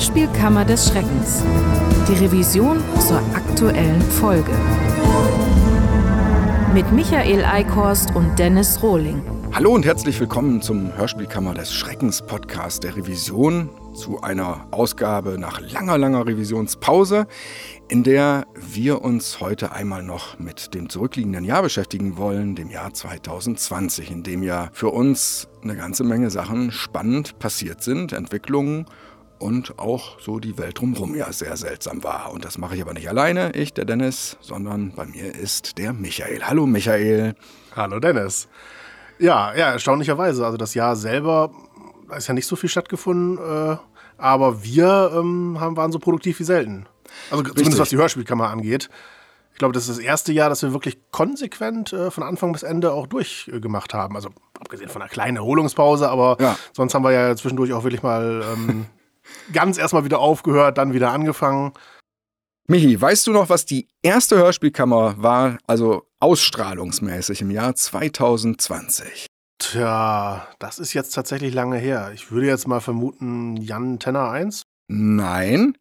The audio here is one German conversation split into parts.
Hörspielkammer des Schreckens. Die Revision zur aktuellen Folge. Mit Michael Eickhorst und Dennis Rohling. Hallo und herzlich willkommen zum Hörspielkammer des Schreckens Podcast der Revision zu einer Ausgabe nach langer, langer Revisionspause, in der wir uns heute einmal noch mit dem zurückliegenden Jahr beschäftigen wollen, dem Jahr 2020, in dem ja für uns eine ganze Menge Sachen spannend passiert sind, Entwicklungen und auch so die Welt drumherum ja sehr seltsam war. Und das mache ich aber nicht alleine, ich, der Dennis, sondern bei mir ist der Michael. Hallo Michael. Hallo Dennis. Ja, ja, erstaunlicherweise. Also das Jahr selber da ist ja nicht so viel stattgefunden, äh, aber wir ähm, haben, waren so produktiv wie selten. Also Richtig. zumindest was die Hörspielkammer angeht. Ich glaube, das ist das erste Jahr, dass wir wirklich konsequent äh, von Anfang bis Ende auch durchgemacht haben. Also abgesehen von einer kleinen Erholungspause, aber ja. sonst haben wir ja zwischendurch auch wirklich mal ähm, ganz erstmal wieder aufgehört, dann wieder angefangen. Michi, weißt du noch, was die erste Hörspielkammer war, also ausstrahlungsmäßig im Jahr 2020? Tja, das ist jetzt tatsächlich lange her. Ich würde jetzt mal vermuten, Jan Tenner 1. Nein.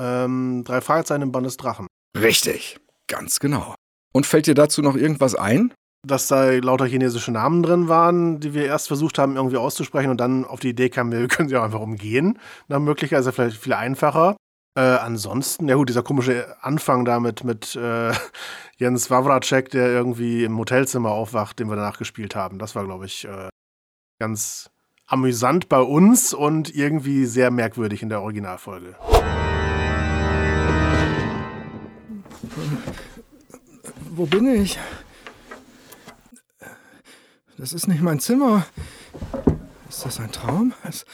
Ähm, drei Fragezeichen im Band des Drachen. Richtig, ganz genau. Und fällt dir dazu noch irgendwas ein? Dass da lauter chinesische Namen drin waren, die wir erst versucht haben, irgendwie auszusprechen und dann auf die Idee kamen, wir können sie auch einfach umgehen. Nach Möglichkeit ist ja vielleicht viel einfacher. Äh, ansonsten, ja gut, dieser komische Anfang damit mit äh, Jens Wawracek, der irgendwie im Hotelzimmer aufwacht, den wir danach gespielt haben. Das war, glaube ich, äh, ganz amüsant bei uns und irgendwie sehr merkwürdig in der Originalfolge. Wo bin ich? Das ist nicht mein Zimmer. Ist das ein Traum? Es,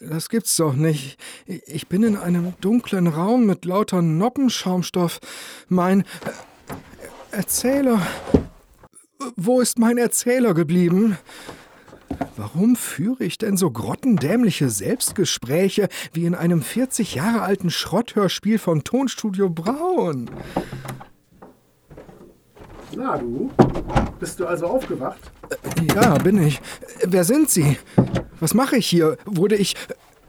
das gibt's doch nicht. Ich bin in einem dunklen Raum mit lauter Noppenschaumstoff. Mein äh, Erzähler. Wo ist mein Erzähler geblieben? Warum führe ich denn so grottendämliche Selbstgespräche wie in einem 40 Jahre alten Schrotthörspiel von Tonstudio Braun? Na du, bist du also aufgewacht? Ja, bin ich. Wer sind Sie? Was mache ich hier? Wurde ich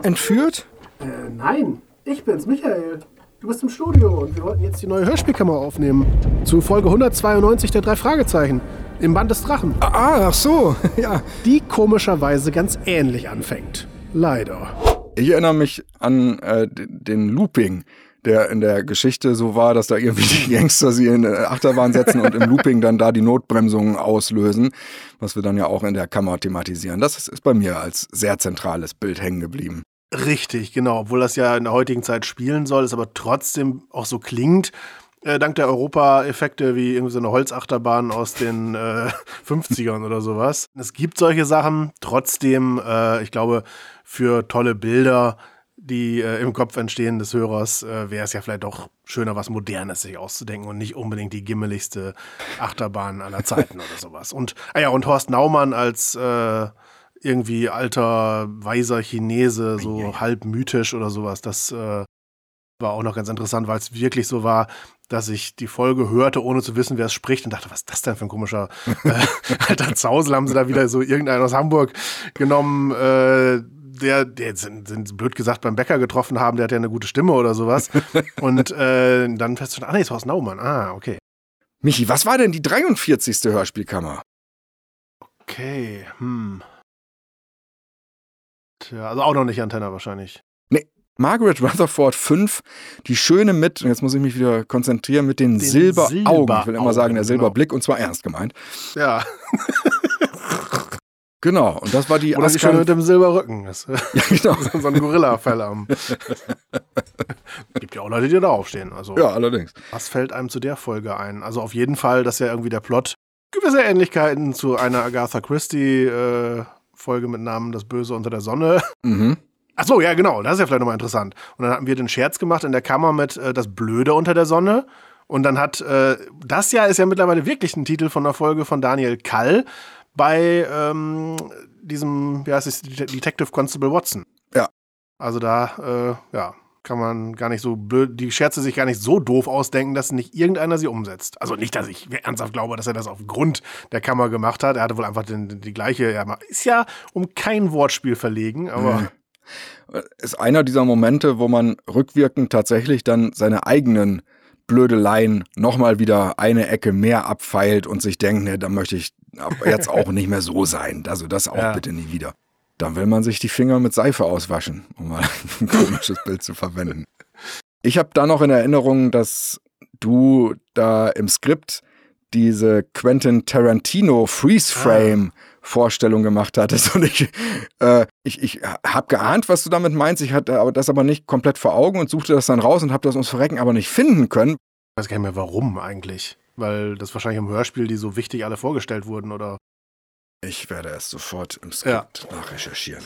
entführt? Äh, nein, ich bin's, Michael. Du bist im Studio und wir wollten jetzt die neue Hörspielkammer aufnehmen. Zu Folge 192 der drei Fragezeichen. Im Band des Drachen. Ah, ach so, ja. Die komischerweise ganz ähnlich anfängt. Leider. Ich erinnere mich an äh, den Looping der in der Geschichte so war, dass da irgendwie die Gangster sie in eine Achterbahn setzen und im Looping dann da die Notbremsungen auslösen, was wir dann ja auch in der Kammer thematisieren. Das ist bei mir als sehr zentrales Bild hängen geblieben. Richtig, genau. Obwohl das ja in der heutigen Zeit spielen soll, es aber trotzdem auch so klingt, äh, dank der Europa-Effekte wie irgendwie so eine Holzachterbahn aus den äh, 50ern oder sowas. Es gibt solche Sachen, trotzdem, äh, ich glaube, für tolle Bilder die äh, im Kopf entstehen des Hörers, äh, wäre es ja vielleicht doch schöner, was Modernes sich auszudenken und nicht unbedingt die gimmeligste Achterbahn aller Zeiten oder sowas. Und, ah ja, und Horst Naumann als äh, irgendwie alter, weiser Chinese, so halb mythisch oder sowas, das äh, war auch noch ganz interessant, weil es wirklich so war, dass ich die Folge hörte, ohne zu wissen, wer es spricht und dachte, was ist das denn für ein komischer äh, alter Zausel? Haben sie da wieder so irgendeinen aus Hamburg genommen, äh, der, der sind, sind blöd gesagt beim Bäcker getroffen haben, der hat ja eine gute Stimme oder sowas. Und äh, dann feststellen, ah nee, ist Horst Naumann. Ah, okay. Michi, was war denn die 43. Hörspielkammer? Okay, hm. Tja, also auch noch nicht Antenne wahrscheinlich. Nee, Margaret Rutherford 5, die Schöne mit, und jetzt muss ich mich wieder konzentrieren, mit den, den Silberaugen. Silberaugen. Ich will immer sagen, der genau. Silberblick, genau. und zwar ernst gemeint. Ja. Genau, und das war die Oder die schon mit dem Silberrücken. Das, ja, genau. so ein Gorilla-Fell am. Gibt ja auch Leute, die da aufstehen. Also, ja, allerdings. Was fällt einem zu der Folge ein? Also auf jeden Fall, dass ja irgendwie der Plot gewisse Ähnlichkeiten zu einer Agatha Christie-Folge äh, mit Namen Das Böse unter der Sonne. Mhm. Ach so, ja, genau. Das ist ja vielleicht nochmal interessant. Und dann hatten wir den Scherz gemacht in der Kammer mit äh, Das Blöde unter der Sonne. Und dann hat, äh, das ja ist ja mittlerweile wirklich ein Titel von einer Folge von Daniel Kall bei ähm, diesem, wie heißt es, Detective Constable Watson. Ja. Also da, äh, ja, kann man gar nicht so blöd, die Scherze sich gar nicht so doof ausdenken, dass nicht irgendeiner sie umsetzt. Also nicht, dass ich ernsthaft glaube, dass er das aufgrund der Kammer gemacht hat. Er hatte wohl einfach den, die gleiche, er ist ja um kein Wortspiel verlegen, aber. Ist einer dieser Momente, wo man rückwirkend tatsächlich dann seine eigenen Blödeleien nochmal wieder eine Ecke mehr abfeilt und sich denkt, ne, da möchte ich jetzt auch nicht mehr so sein. Also das auch ja. bitte nie wieder. Dann will man sich die Finger mit Seife auswaschen, um mal ein komisches Bild zu verwenden. Ich habe da noch in Erinnerung, dass du da im Skript diese Quentin Tarantino Freeze Frame ah. Vorstellung gemacht hattest. Und ich, äh, ich, ich habe geahnt, was du damit meinst. Ich hatte das aber nicht komplett vor Augen und suchte das dann raus und habe das ums Verrecken aber nicht finden können. Ich weiß gar nicht mehr, warum eigentlich. Weil das wahrscheinlich im Hörspiel, die so wichtig alle vorgestellt wurden, oder? Ich werde es sofort im Skript ja. nachrecherchieren.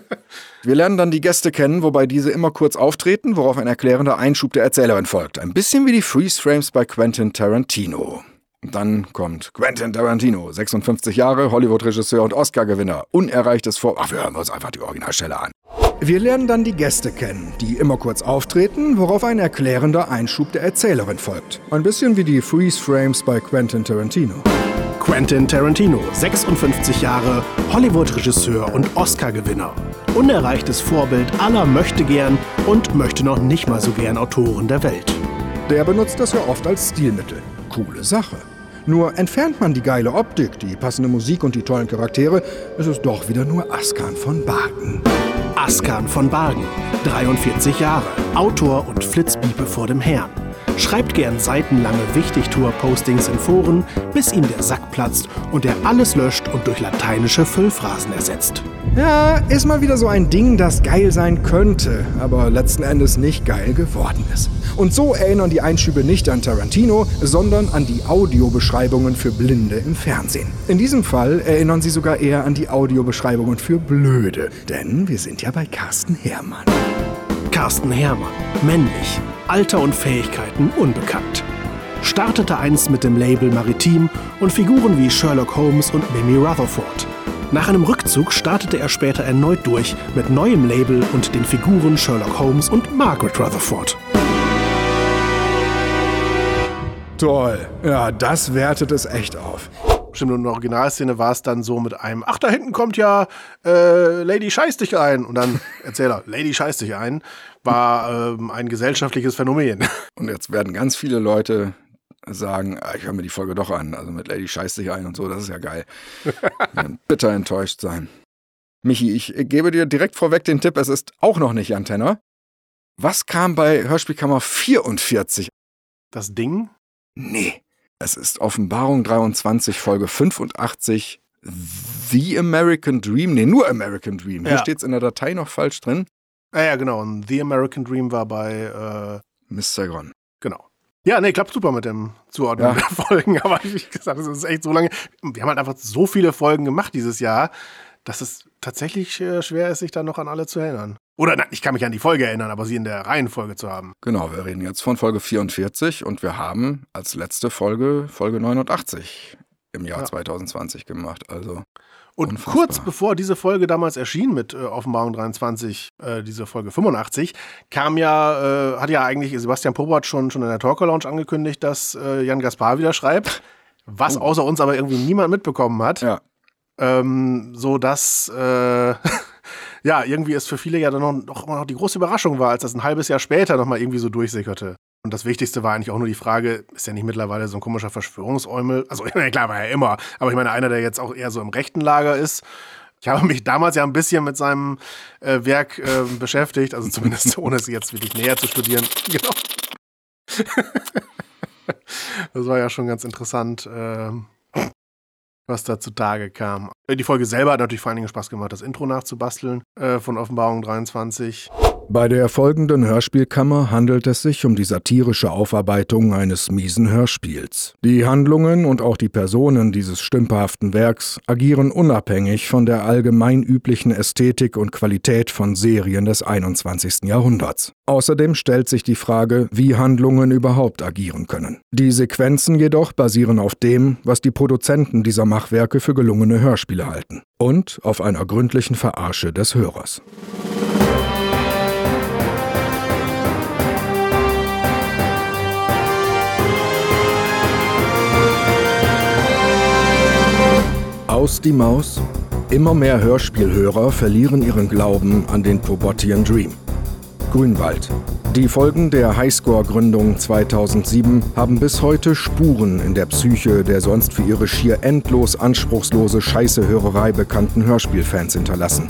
Wir lernen dann die Gäste kennen, wobei diese immer kurz auftreten, worauf ein erklärender Einschub der Erzählerin folgt. Ein bisschen wie die Freeze Frames bei Quentin Tarantino. Dann kommt Quentin Tarantino, 56 Jahre, Hollywood-Regisseur und Oscar-Gewinner. Unerreichtes Vor... Ach, wir hören uns einfach die Originalstelle an. Wir lernen dann die Gäste kennen, die immer kurz auftreten, worauf ein erklärender Einschub der Erzählerin folgt. Ein bisschen wie die Freeze-Frames bei Quentin Tarantino. Quentin Tarantino, 56 Jahre, Hollywood-Regisseur und Oscar-Gewinner. Unerreichtes Vorbild aller möchte gern und möchte noch nicht mal so gern Autoren der Welt. Der benutzt das ja oft als Stilmittel. Coole Sache. Nur entfernt man die geile Optik, die passende Musik und die tollen Charaktere, ist es doch wieder nur Askan von Bargen. Askan von Bargen, 43 Jahre, Autor und Flitzbiepe vor dem Herrn. Schreibt gern seitenlange Wichtigtour-Postings in Foren, bis ihm der Sack platzt und er alles löscht und durch lateinische Füllphrasen ersetzt. Ja, ist mal wieder so ein Ding, das geil sein könnte, aber letzten Endes nicht geil geworden ist. Und so erinnern die Einschübe nicht an Tarantino, sondern an die Audiobeschreibungen für Blinde im Fernsehen. In diesem Fall erinnern sie sogar eher an die Audiobeschreibungen für Blöde, denn wir sind ja bei Carsten Herrmann. Carsten Herrmann, männlich, Alter und Fähigkeiten unbekannt. Startete einst mit dem Label Maritim und Figuren wie Sherlock Holmes und Mimi Rutherford. Nach einem Rückzug startete er später erneut durch mit neuem Label und den Figuren Sherlock Holmes und Margaret Rutherford. Toll. Ja, das wertet es echt auf. Stimmt, und in der Originalszene war es dann so mit einem, ach, da hinten kommt ja äh, Lady Scheiß dich ein. Und dann Erzähler, Lady Scheiß dich ein, war ähm, ein gesellschaftliches Phänomen. Und jetzt werden ganz viele Leute sagen, ah, ich höre mir die Folge doch an. Also mit Lady Scheiß dich ein und so, das ist ja geil. bitter enttäuscht sein. Michi, ich gebe dir direkt vorweg den Tipp, es ist auch noch nicht Antenna. Was kam bei Hörspielkammer 44? Das Ding? Nee. Es ist Offenbarung 23, Folge 85. The American Dream. Nee, nur American Dream. Hier ja. steht es in der Datei noch falsch drin. Ja, ja, genau. Und The American Dream war bei äh, Miss Saigon. Ja, nee, klappt super mit dem Zuordnen ja. der Folgen. Aber wie gesagt, es ist echt so lange. Wir haben halt einfach so viele Folgen gemacht dieses Jahr, dass es tatsächlich äh, schwer ist, sich da noch an alle zu erinnern. Oder nein, ich kann mich an die Folge erinnern, aber sie in der Reihenfolge zu haben. Genau, wir reden jetzt von Folge 44 und wir haben als letzte Folge Folge 89 im Jahr ja. 2020 gemacht. Also und unfassbar. kurz bevor diese Folge damals erschien mit äh, Offenbarung 23, äh, diese Folge 85, kam ja, äh, hat ja eigentlich Sebastian Pobart schon, schon in der Talker Lounge angekündigt, dass äh, Jan Gaspar wieder schreibt, was oh. außer uns aber irgendwie niemand mitbekommen hat. Ja. Ähm, so dass äh, ja, irgendwie es für viele ja dann noch, noch, noch die große Überraschung war, als das ein halbes Jahr später nochmal irgendwie so durchsickerte. Und das Wichtigste war eigentlich auch nur die Frage, ist ja nicht mittlerweile so ein komischer Verschwörungsäumel? Also, klar, war er immer. Aber ich meine, einer, der jetzt auch eher so im rechten Lager ist. Ich habe mich damals ja ein bisschen mit seinem äh, Werk äh, beschäftigt, also zumindest ohne es jetzt wirklich näher zu studieren. Genau. das war ja schon ganz interessant. Äh, was da zutage kam. Die Folge selber hat natürlich vor allen Dingen Spaß gemacht, das Intro nachzubasteln äh, von Offenbarung 23. Bei der folgenden Hörspielkammer handelt es sich um die satirische Aufarbeitung eines miesen Hörspiels. Die Handlungen und auch die Personen dieses stümperhaften Werks agieren unabhängig von der allgemein üblichen Ästhetik und Qualität von Serien des 21. Jahrhunderts. Außerdem stellt sich die Frage, wie Handlungen überhaupt agieren können. Die Sequenzen jedoch basieren auf dem, was die Produzenten dieser Machwerke für gelungene Hörspiele halten und auf einer gründlichen Verarsche des Hörers. Aus die Maus, Immer mehr Hörspielhörer verlieren ihren Glauben an den Pobotian Dream. Grünwald. Die Folgen der Highscore-Gründung 2007 haben bis heute Spuren in der Psyche der sonst für ihre schier endlos anspruchslose Scheißehörerei bekannten Hörspielfans hinterlassen.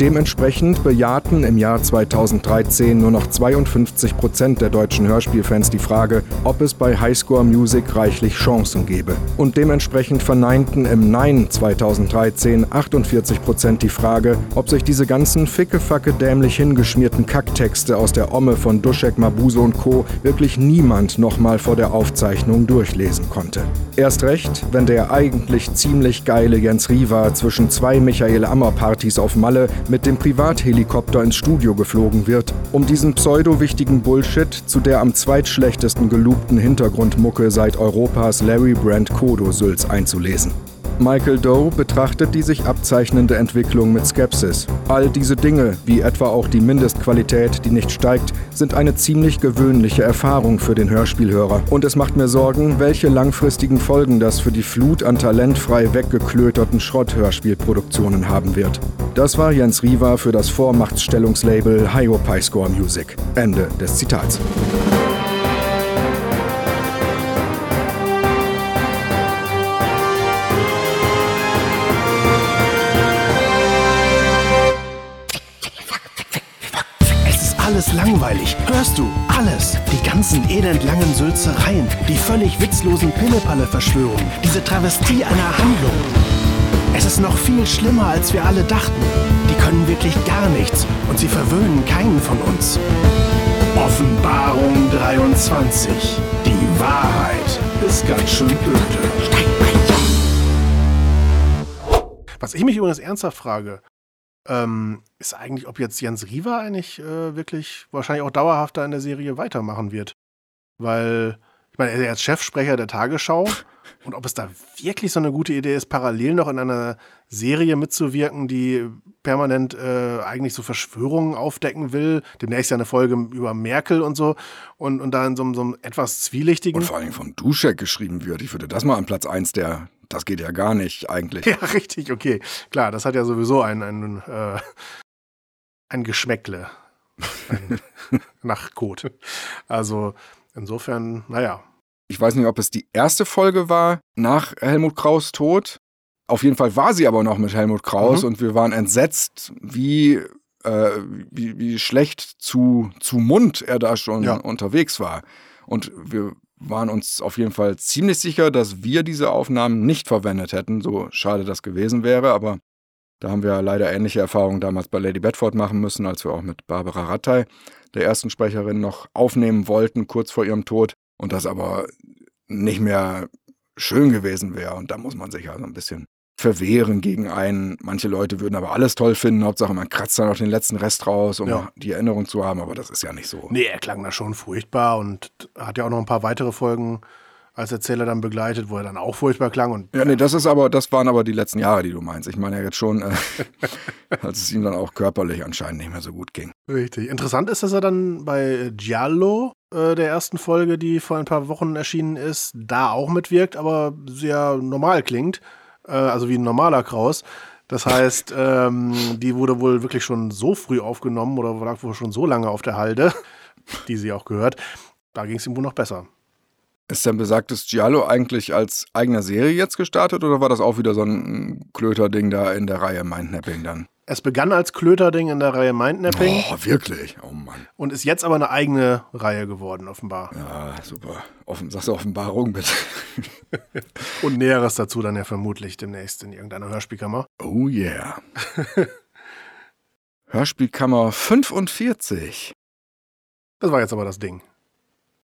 Dementsprechend bejahten im Jahr 2013 nur noch 52 Prozent der deutschen Hörspielfans die Frage, ob es bei Highscore Music reichlich Chancen gäbe. Und dementsprechend verneinten im Nein 2013 48 Prozent die Frage, ob sich diese ganzen fickefacke dämlich hingeschmierten Kacktexte aus der Omme von Duschek, Mabuse und Co. wirklich niemand nochmal vor der Aufzeichnung durchlesen konnte. Erst recht, wenn der eigentlich ziemlich geile Jens Riva zwischen zwei Michael Ammer-Partys auf Malle mit dem Privathelikopter ins Studio geflogen wird, um diesen pseudo-wichtigen Bullshit zu der am zweitschlechtesten gelobten Hintergrundmucke seit Europas Larry Brand Kodo Sülz einzulesen. Michael Doe betrachtet die sich abzeichnende Entwicklung mit Skepsis. All diese Dinge, wie etwa auch die Mindestqualität, die nicht steigt, sind eine ziemlich gewöhnliche Erfahrung für den Hörspielhörer. Und es macht mir Sorgen, welche langfristigen Folgen das für die Flut an talentfrei weggeklöterten Schrott-Hörspielproduktionen haben wird. Das war Jens Riva für das Vormachtstellungslabel Hyopai Score Music. Ende des Zitats. Alles langweilig. Hörst du? Alles. Die ganzen elendlangen Sülzereien, die völlig witzlosen Pillepalle-Verschwörungen, diese Travestie einer Handlung. Es ist noch viel schlimmer, als wir alle dachten. Die können wirklich gar nichts und sie verwöhnen keinen von uns. Offenbarung 23. Die Wahrheit ist ganz schön blöde. Was ich mich übrigens ernsthaft frage, ähm, ist eigentlich, ob jetzt Jens Riva eigentlich äh, wirklich wahrscheinlich auch dauerhafter in der Serie weitermachen wird. Weil, ich meine, er ist jetzt Chefsprecher der Tagesschau und ob es da wirklich so eine gute Idee ist, parallel noch in einer Serie mitzuwirken, die permanent äh, eigentlich so Verschwörungen aufdecken will. Demnächst ja eine Folge über Merkel und so und, und da in so, einem- so einem etwas zwielichtigen. Und vor allem von Duschek geschrieben wird. Ich würde das mal an Platz 1 der. Das geht ja gar nicht eigentlich. Ja, richtig, okay. Klar, das hat ja sowieso ein, ein, äh, ein Geschmäckle. Ein nach Kot. Also insofern, naja. Ich weiß nicht, ob es die erste Folge war nach Helmut Kraus Tod. Auf jeden Fall war sie aber noch mit Helmut Kraus Mhm. und wir waren entsetzt, wie, äh, wie, wie schlecht zu, zu Mund er da schon Ja. unterwegs war. Und wir waren uns auf jeden Fall ziemlich sicher, dass wir diese Aufnahmen nicht verwendet hätten. So schade das gewesen wäre, aber da haben wir leider ähnliche Erfahrungen damals bei Lady Bedford machen müssen, als wir auch mit Barbara Rattay, der ersten Sprecherin, noch aufnehmen wollten, kurz vor ihrem Tod. Und das aber nicht mehr schön gewesen wäre. Und da muss man sich ja so ein bisschen verwehren gegen einen. Manche Leute würden aber alles toll finden. Hauptsache, man kratzt da noch den letzten Rest raus, um Ja. die Erinnerung zu haben. Aber das ist ja nicht so. Nee, er klang da schon furchtbar und hat ja auch noch ein paar weitere Folgen als Erzähler dann begleitet, wo er dann auch furchtbar klang. Und Ja, nee, das ist aber, das waren aber die letzten Jahre, die du meinst. Ich meine ja jetzt schon, äh, als es ihm dann auch körperlich anscheinend nicht mehr so gut ging. Richtig. Interessant ist, dass er dann bei Giallo, äh, der ersten Folge, die vor ein paar Wochen erschienen ist, da auch mitwirkt, aber sehr normal klingt. Äh, also wie ein normaler Kraus. Das heißt, ähm, die wurde wohl wirklich schon so früh aufgenommen oder lag wohl schon so lange auf der Halde, die sie auch gehört. Da ging es ihm wohl noch besser. Ist denn besagtes Giallo eigentlich als eigener Serie jetzt gestartet oder war das auch wieder so ein Klöterding da in der Reihe Mindnapping dann? Es begann als Klöterding in der Reihe Mindnapping Oh, wirklich? Oh Mann. und ist jetzt aber eine eigene Reihe geworden, offenbar. Ja, super. Offen, sagst du Offenbarung bitte? Und Näheres dazu dann ja vermutlich demnächst in irgendeiner Hörspielkammer. Oh yeah. Hörspielkammer 45. Das war jetzt aber das Ding.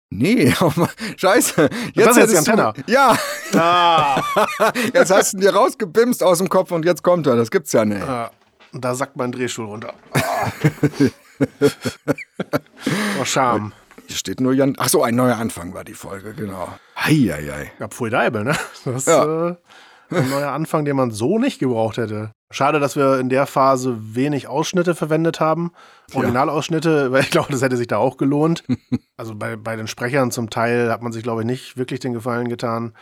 Nee, oh Mann, scheiße. Das ist jetzt die hättest du- Antenne. Ja, Ah, jetzt hast du ihn dir rausgebimst aus dem Kopf und jetzt kommt er. Das gibt's ja nicht. ah, und da sackt mein Drehstuhl runter. Oh, Scham. Hier steht nur Jan. Ach so, ein neuer Anfang war die Folge, genau. Heieiei. Ja, pfui Deibel, ne? Das ist Ja. äh, ein neuer Anfang, den man so nicht gebraucht hätte. Schade, dass wir in der Phase wenig Ausschnitte verwendet haben. Originalausschnitte, weil ich glaube, das hätte sich da auch gelohnt. Also bei, bei den Sprechern zum Teil hat man sich, glaube ich, nicht wirklich den Gefallen getan.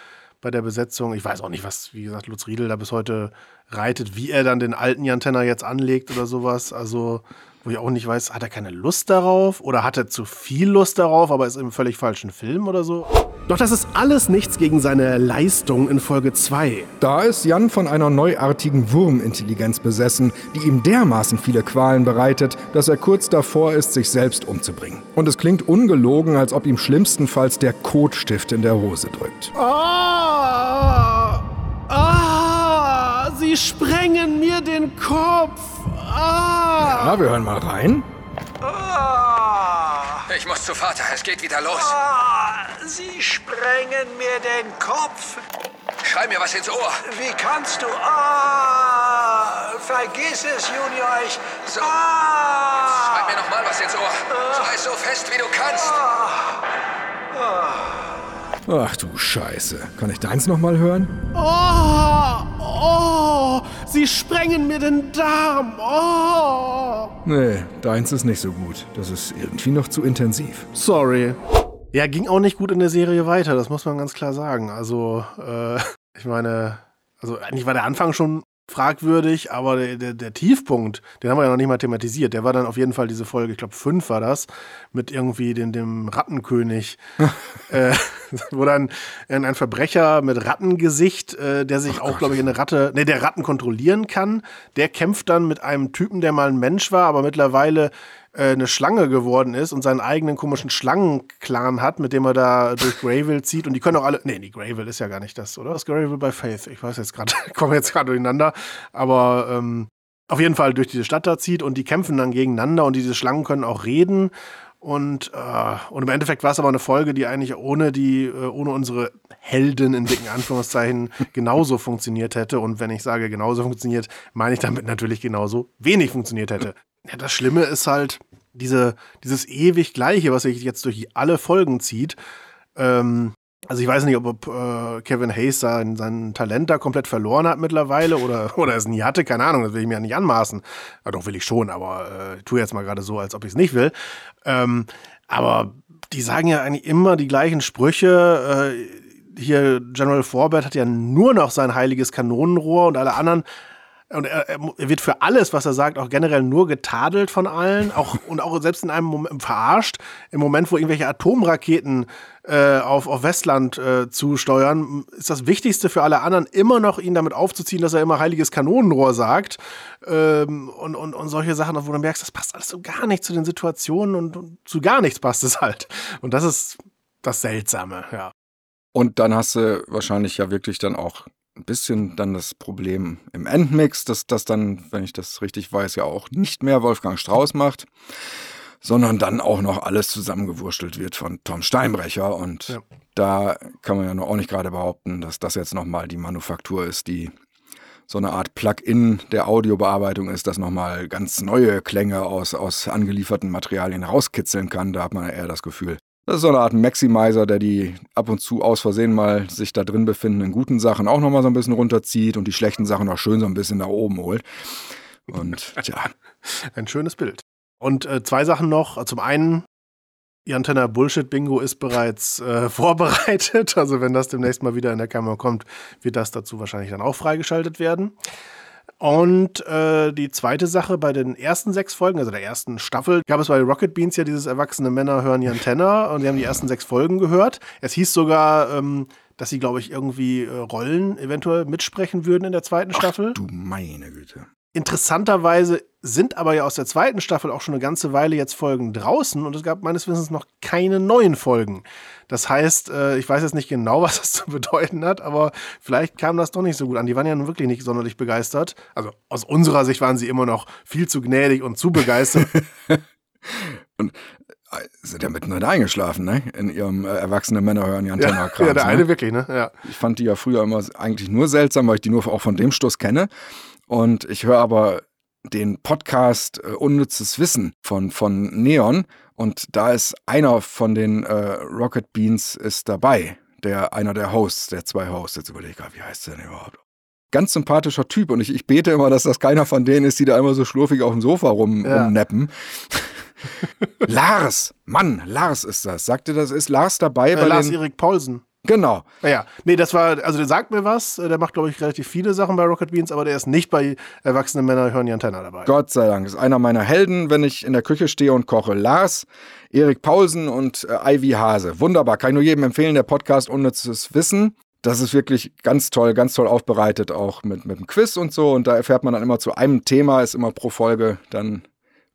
Bei der Besetzung. Ich weiß auch nicht, was, wie gesagt, Lutz Riedel da bis heute reitet, wie er dann den alten Jan Tenner jetzt anlegt oder sowas. Also, wo ich auch nicht weiß, hat er keine Lust darauf oder hat er zu viel Lust darauf, aber ist im völlig falschen Film oder so? Doch das ist alles nichts gegen seine Leistung in Folge 2. Da ist Jan von einer neuartigen Wurmintelligenz besessen, die ihm dermaßen viele Qualen bereitet, dass er kurz davor ist, sich selbst umzubringen. Und es klingt ungelogen, als ob ihm schlimmstenfalls der Kotstift in der Hose drückt. Ah! Ah! Sie sprengen mir den Kopf! Ah! Ja, wir hören mal rein. Ich muss zu Vater, es geht wieder los. Ah, Sie sprengen mir den Kopf. Schrei mir was ins Ohr. Wie kannst du? Ah, vergiss es, Junior. Ich. So. Ah, Schrei mir noch mal was ins Ohr. Schrei so fest, wie du kannst. Ach du Scheiße. Kann ich deins noch mal hören? Oh! Sie sprengen mir den Darm! Oh! Nee, deins ist nicht so gut. Das ist irgendwie noch zu intensiv. Sorry. Ja, ging auch nicht gut in der Serie weiter, das muss man ganz klar sagen. Also, äh, ich meine, also eigentlich war der Anfang schon fragwürdig, aber der, der, der Tiefpunkt, den haben wir ja noch nicht mal thematisiert. Der war dann auf jeden Fall diese Folge, ich glaube fünf war das, mit irgendwie dem, dem Rattenkönig, äh, wo dann ein Verbrecher mit Rattengesicht, äh, der sich auch, glaube ich, eine Ratte, ne, der Ratten kontrollieren kann, der kämpft dann mit einem Typen, der mal ein Mensch war, aber mittlerweile äh, eine Schlange geworden ist und seinen eigenen komischen Schlangenclan hat, mit dem er da durch Greyville zieht. Und die können auch alle. Nee, die Greyville ist ja gar nicht das, oder? Das ist Greyville bei Faith. Ich weiß jetzt gerade, komme jetzt gerade durcheinander. Aber ähm, auf jeden Fall durch diese Stadt da zieht und die kämpfen dann gegeneinander und diese Schlangen können auch reden. Und, äh, und im Endeffekt war es aber eine Folge, die eigentlich ohne die, äh, ohne unsere Helden in dicken Anführungszeichen genauso funktioniert hätte. Und wenn ich sage genauso funktioniert, meine ich damit natürlich genauso wenig funktioniert hätte. Ja, das Schlimme ist halt diese, dieses ewig Gleiche, was sich jetzt durch alle Folgen zieht. Ähm, also ich weiß nicht, ob, äh, Kevin Hayes sein, sein Talent da komplett verloren hat mittlerweile oder, oder es nie hatte, keine Ahnung, das will ich mir ja nicht anmaßen. Ja, doch will ich schon, aber äh, tue jetzt mal gerade so, als ob ich es nicht will. Ähm, aber die sagen ja eigentlich immer die gleichen Sprüche. Äh, hier General Forbert hat ja nur noch sein heiliges Kanonenrohr und alle anderen und er, er, wird für alles, was er sagt, auch generell nur getadelt von allen, auch und auch selbst in einem Moment verarscht. Im Moment, wo irgendwelche Atomraketen äh, auf, auf Westland äh, zusteuern, ist das Wichtigste für alle anderen immer noch, ihn damit aufzuziehen, dass er immer heiliges Kanonenrohr sagt. Ähm, und, und, und solche Sachen, wo du merkst, das passt alles so gar nicht zu den Situationen und, und zu gar nichts passt es halt. Und das ist das Seltsame, ja. Und dann hast du wahrscheinlich ja wirklich dann auch ein bisschen dann das Problem im Endmix, dass das dann, wenn ich das richtig weiß, ja auch nicht mehr Wolfgang Strauß macht, sondern dann auch noch alles zusammengewurstelt wird von Tom Steinbrecher. Und ja. da kann man ja noch auch nicht gerade behaupten, dass das jetzt nochmal die Manufaktur ist, die so eine Art Plug-in der Audiobearbeitung ist, das nochmal ganz neue Klänge aus, aus angelieferten Materialien rauskitzeln kann. Da hat man eher das Gefühl, das ist so eine Art Maximizer, der die ab und zu aus Versehen mal sich da drin befindenden guten Sachen auch nochmal so ein bisschen runterzieht und die schlechten Sachen auch schön so ein bisschen nach oben holt. Und tja. Ein schönes Bild. Und äh, zwei Sachen noch. Zum einen, Jan Tenner Bullshit Bingo ist bereits äh, vorbereitet. Also wenn das demnächst mal wieder in der Kamera kommt, wird das dazu wahrscheinlich dann auch freigeschaltet werden. Und äh, die zweite Sache, bei den ersten sechs Folgen, also der ersten Staffel, gab es bei Rocket Beans ja dieses erwachsene Männer hören Jan Tenner und die haben die ersten sechs Folgen gehört. Es hieß sogar, ähm, dass sie, glaube ich, irgendwie äh, Rollen eventuell mitsprechen würden in der zweiten Ach, Staffel. Du meine Güte. Interessanterweise sind aber ja aus der zweiten Staffel auch schon eine ganze Weile jetzt Folgen draußen und es gab meines Wissens noch keine neuen Folgen. Das heißt, äh, ich weiß jetzt nicht genau, was das zu bedeuten hat, aber vielleicht kam das doch nicht so gut an. Die waren ja nun wirklich nicht sonderlich begeistert. Also aus unserer Sicht waren sie immer noch viel zu gnädig und zu begeistert. und äh, sind ja mitten eingeschlafen, ne? In ihrem äh, erwachsenen Männer hören Jan Tenner ja, ja, der eine wirklich, ne? Ja. Ich fand die ja früher immer eigentlich nur seltsam, weil ich die nur auch von dem Stoß kenne. Und ich höre aber den Podcast äh, Unnützes Wissen von, von Neon und da ist einer von den äh, Rocket Beans ist dabei, der einer der Hosts, der zwei Hosts. Jetzt überlege ich gerade, wie heißt der denn überhaupt? Ganz sympathischer Typ und ich, ich bete immer, dass das keiner von denen ist, die da immer so schlurfig auf dem Sofa rum, Ja. rumneppen. Lars, Mann, Lars ist das. Sagt ihr, das ist Lars dabei Äh, bei Lars den Erik Paulsen. Genau. Naja, nee, das war, also der sagt mir was, der macht, glaube ich, relativ viele Sachen bei Rocket Beans, aber der ist nicht bei Erwachsene Männer hören die Antenne dabei. Gott sei Dank. Ist einer meiner Helden, wenn ich in der Küche stehe und koche. Lars, Erik Paulsen und äh, Ivy Hase. Wunderbar. Kann ich nur jedem empfehlen, der Podcast Unnützes Wissen. Das ist wirklich ganz toll, ganz toll aufbereitet, auch mit, mit dem Quiz und so. Und da erfährt man dann immer zu einem Thema, ist immer pro Folge dann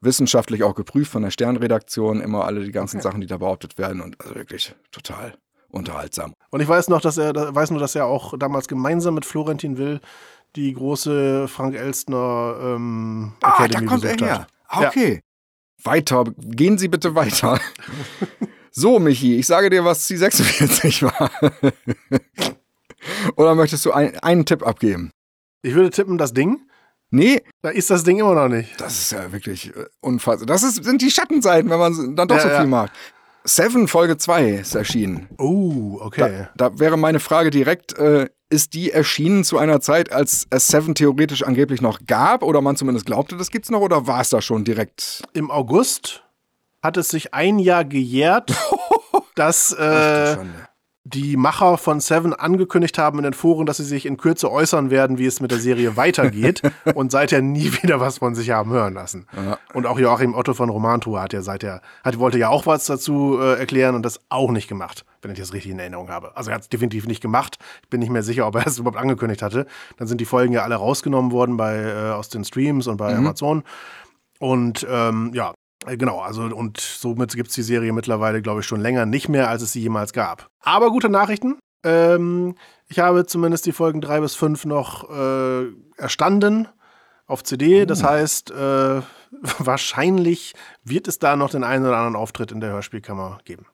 wissenschaftlich auch geprüft von der Sternredaktion, immer alle die ganzen Sachen, die da behauptet werden. Und also wirklich total unterhaltsam. Und ich weiß noch, dass er, da- weiß nur, dass er auch damals gemeinsam mit Florentin Will die große Frank Elstner ähm, Ah, da Academy kommt er her. hat. Ah, Okay. Weiter. Gehen Sie bitte weiter. so, Michi, ich sage dir, was C46 war. Oder möchtest du ein, einen Tipp abgeben? Ich würde tippen, das Ding. Nee, Da ist das Ding immer noch nicht. das ist ja wirklich äh, unfassbar. Das ist, sind die Schattenseiten, wenn man dann doch Ja, so ja. viel mag. Seven Folge 2 ist erschienen. Oh, okay. Da, da wäre meine Frage direkt, äh, ist die erschienen zu einer Zeit, als es Seven theoretisch angeblich noch gab oder man zumindest glaubte, das gibt's noch oder war es da schon direkt? Im August hat es sich ein Jahr gejährt, dass äh. Die Macher von Seven angekündigt haben in den Foren, dass sie sich in Kürze äußern werden, wie es mit der Serie weitergeht und seither nie wieder was von sich haben hören lassen. Und auch Joachim Otto von Romantour hat ja seither, hat, wollte ja auch was dazu äh, erklären und das auch nicht gemacht, wenn ich das richtig in Erinnerung habe. Also er hat es definitiv nicht gemacht. Ich bin nicht mehr sicher, ob er es überhaupt angekündigt hatte. Dann sind die Folgen ja alle rausgenommen worden bei, äh, aus den Streams und bei Amazon. Und ähm, ja, Genau, also und somit gibt es die Serie mittlerweile, glaube ich, schon länger nicht mehr, als es sie jemals gab. Aber gute Nachrichten. Ähm, ich habe zumindest die Folgen drei bis fünf noch äh, erstanden auf CD. Das heißt, äh, wahrscheinlich wird es da noch den einen oder anderen Auftritt in der Hörspielkammer geben.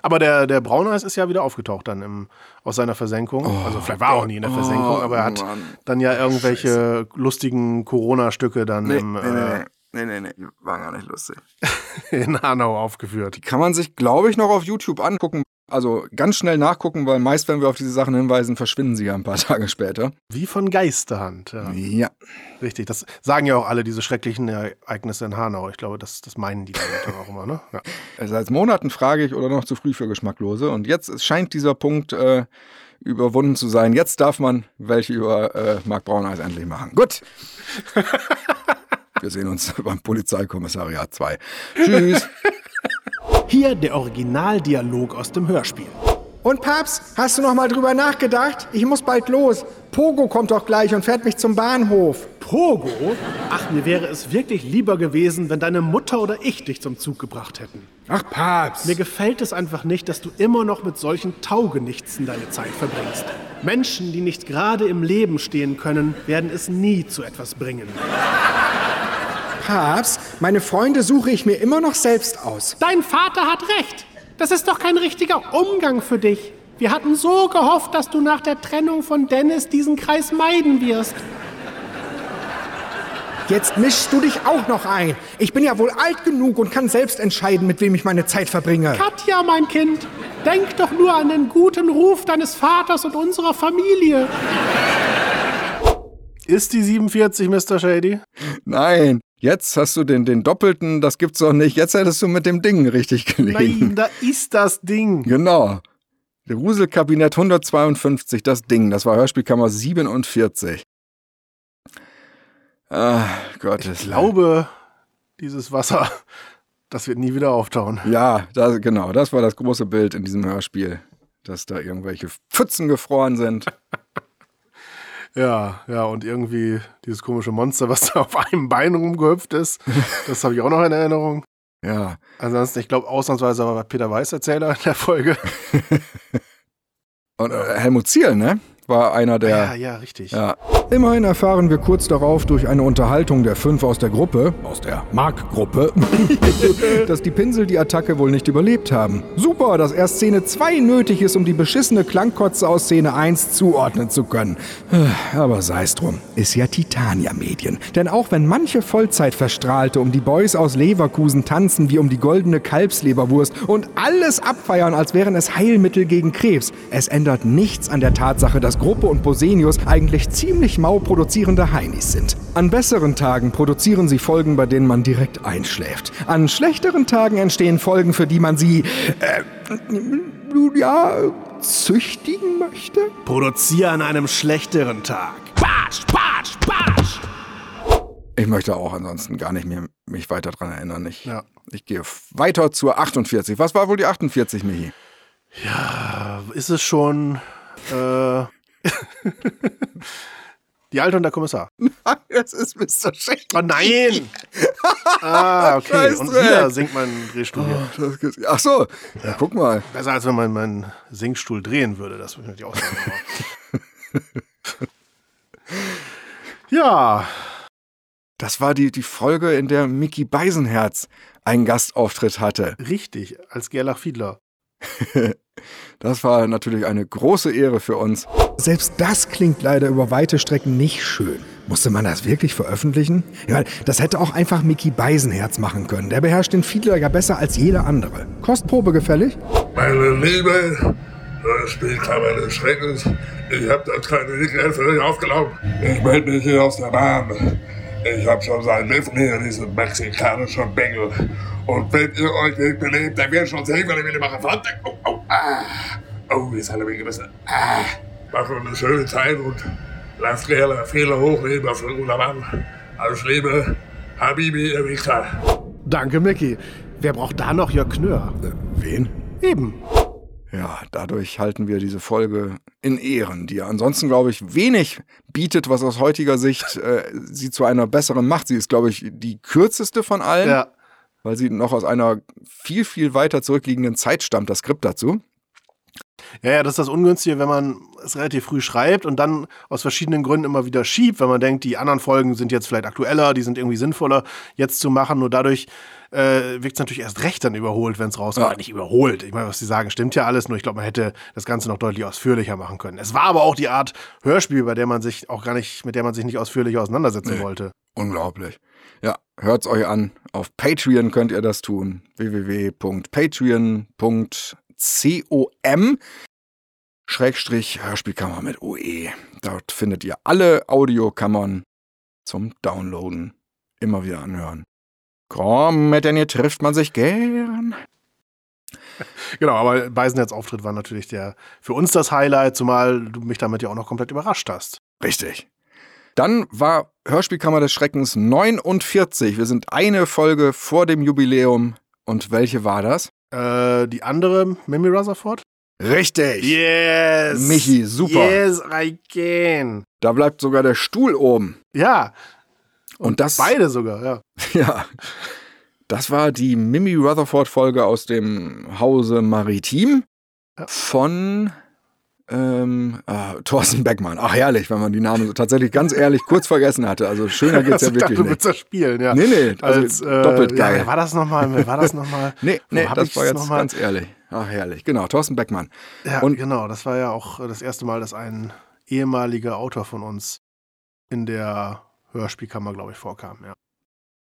Aber der, der Brauneis ist ja wieder aufgetaucht dann im, aus seiner Versenkung. also vielleicht war er auch nie in der Versenkung, aber er hat Oh, Mann. dann ja irgendwelche lustigen Corona-Stücke dann Nee, im, äh, nee, nee, nee, nee, war gar nicht lustig. in Hanau aufgeführt. Kann man sich, glaube ich, noch auf YouTube angucken. Also ganz schnell nachgucken, weil meist, wenn wir auf diese Sachen hinweisen, verschwinden sie ja ein paar Tage später. Wie von Geisterhand. Ja, Ja. richtig. Das sagen ja auch alle diese schrecklichen Ereignisse in Hanau. Ich glaube, das, das meinen die dann auch immer. Ne? Ja. Seit Monaten frage ich oder noch zu früh für Geschmacklose. Und jetzt scheint dieser Punkt äh, überwunden zu sein. Jetzt darf man welche über äh, Marc Brauneis endlich machen. Gut. Wir sehen uns beim Polizeikommissariat 2. Tschüss. Hier der Originaldialog aus dem Hörspiel. Und Papst, hast du noch mal drüber nachgedacht? Ich muss bald los. Pogo kommt doch gleich und fährt mich zum Bahnhof. Pogo? Ach, mir wäre es wirklich lieber gewesen, wenn deine Mutter oder ich dich zum Zug gebracht hätten. Ach, Papst. Mir gefällt es einfach nicht, dass du immer noch mit solchen Taugenichtsen deine Zeit verbringst. Menschen, die nicht gerade im Leben stehen können, werden es nie zu etwas bringen. Papst, meine Freunde suche ich mir immer noch selbst aus. Dein Vater hat recht. Das ist doch kein richtiger Umgang für dich. Wir hatten so gehofft, dass du nach der Trennung von Dennis diesen Kreis meiden wirst. Jetzt mischst du dich auch noch ein. Ich bin ja wohl alt genug und kann selbst entscheiden, mit wem ich meine Zeit verbringe. Katja, mein Kind, denk doch nur an den guten Ruf deines Vaters und unserer Familie. Ist die 47, Mr. Shady? Nein. Jetzt hast du den, den Doppelten, das gibt's doch nicht. Jetzt hättest du mit dem Ding richtig gelegen. Nein, da ist das Ding. Genau. Der Gruselkabinett 152, das Ding, das war Hörspielkammer 47. Ah, Gottes Ich glaube, dieses Wasser, das wird nie wieder auftauchen. Ja, das, genau, das war das große Bild in diesem Hörspiel, dass da irgendwelche Pfützen gefroren sind. Ja, ja, und irgendwie dieses komische Monster, was da auf einem Bein rumgehüpft ist, das habe ich auch noch in Erinnerung. Ja, Ansonsten, ich glaube, ausnahmsweise war Peter Weiß Erzähler in der Folge. und äh, Helmut Ziel, ne? War einer der. Ja, ja, richtig. Ja. Immerhin erfahren wir kurz darauf durch eine Unterhaltung der fünf aus der Gruppe, aus der Mark-Gruppe, dass die Pinsel die Attacke wohl nicht überlebt haben. Super, dass erst Szene 2 nötig ist, um die beschissene Klangkotze aus Szene 1 zuordnen zu können. Aber sei's drum, ist ja Titania-Medien. Denn auch wenn manche Vollzeitverstrahlte um die Boys aus Leverkusen tanzen wie um die goldene Kalbsleberwurst und alles abfeiern, als wären es Heilmittel gegen Krebs, es ändert nichts an der Tatsache, dass Gruppe und Bosenius eigentlich ziemlich mau produzierende Heinis sind. An besseren Tagen produzieren sie Folgen, bei denen man direkt einschläft. An schlechteren Tagen entstehen Folgen, für die man sie, äh, ja, züchtigen möchte? Produziere an einem schlechteren Tag. Batsch, batsch, batsch! Ich möchte auch ansonsten gar nicht mehr mich weiter dran erinnern. Ich, Ja. ich gehe weiter zur 48. Was war wohl die 48, Michi? Ist es schon äh, die Alte und der Kommissar? Es ist Mr. Shake. Oh nein! ah, okay. Scheiß Und Dreck. wieder sinkt mein Drehstuhl hier. Das geht- Ach so, ja, guck mal. Besser als wenn man meinen Singstuhl drehen würde, das würde ich natürlich auch sagen. ja, Das war die, die Folge, in der Mickey Beisenherz einen Gastauftritt hatte. richtig, als Gerlach Fiedler. Das war natürlich eine große Ehre für uns. Selbst das klingt leider über weite Strecken nicht schön. Musste man das wirklich veröffentlichen? Ja, das hätte auch einfach Mickey Beisenherz machen können. Der beherrscht den Fiedler ja besser als jeder andere. Kostprobe gefällig? Meine Liebe, das Spielkammer des Schreckens, ich hab das keine Nickel für dich aufgelaufen. Ich melde mich hier aus der Bahn. Ich hab schon seit Wochen hier diesen mexikanischen Bengel. Und wenn ihr euch nicht belebt, dann wird schon sehen, was ich will machen. Verdammt! Oh, oh, ah. Oh, jetzt hat er mich gebissen. Ah. Macht noch eine schöne Zeit und lasst gerne viele hochleben auf den Mann. Alles Liebe, Habibi, ihr Wichser. Danke, Mickey. Wer braucht da noch Jörg Knör? Wen? Eben. Ja, dadurch halten wir diese Folge in Ehren, die ja ansonsten, glaube ich, wenig bietet, was aus heutiger Sicht äh, sie zu einer besseren macht. Sie ist, glaube ich, die kürzeste von allen, Ja, weil sie noch aus einer viel, viel weiter zurückliegenden Zeit stammt, das Skript dazu. ja, ja, das ist das Ungünstige, wenn man es relativ früh schreibt und dann aus verschiedenen Gründen immer wieder schiebt, weil man denkt, die anderen Folgen sind jetzt vielleicht aktueller, die sind irgendwie sinnvoller jetzt zu machen. Nur dadurch äh, wirkt es natürlich erst recht dann überholt, wenn es rauskommt. Ja. Nicht überholt. Ich meine, was Sie sagen, stimmt ja alles, nur ich glaube, man hätte das Ganze noch deutlich ausführlicher machen können. Es war aber auch die Art Hörspiel, bei der man sich auch gar nicht, mit der man sich nicht ausführlich auseinandersetzen wollte. Unglaublich. Ja, hört's euch an. Auf Patreon könnt ihr das tun. www.patreon.com Schrägstrich Hörspielkammer mit OE. Dort findet ihr alle Audiokammern zum Downloaden. Immer wieder anhören. Komm, mit denn hier trifft man sich gern. Genau, aber Beisenherz Auftritt war natürlich der für uns das Highlight, zumal du mich damit ja auch noch komplett überrascht hast. Richtig. Dann war Hörspielkammer des Schreckens 49. Wir sind eine Folge vor dem Jubiläum. Und welche war das? Äh, die andere, Mimi Rutherford? Richtig. Yes! Michi, super. Yes, I can. Da bleibt sogar der Stuhl oben. Ja, Und das, beide sogar, ja. ja, das war die Mimi Rutherford Folge aus dem Hause Maritim von ähm, ah, Thorsten Beckmann. Ach herrlich, wenn man die Namen so tatsächlich ganz ehrlich kurz vergessen hatte. Also schöner geht's ja Also, ich dachte, wirklich du nicht. willst das spielen, ja. Nee, nee, also Als, doppelt ja, geil. wer war das nochmal? War das nochmal? Nee, nee, das war jetzt ganz ehrlich. Ach herrlich, genau, Thorsten Beckmann. Ja, Und- genau, das war ja auch das erste Mal, dass ein ehemaliger Autor von uns in der Hörspielkammer, glaube ich, vorkam, ja.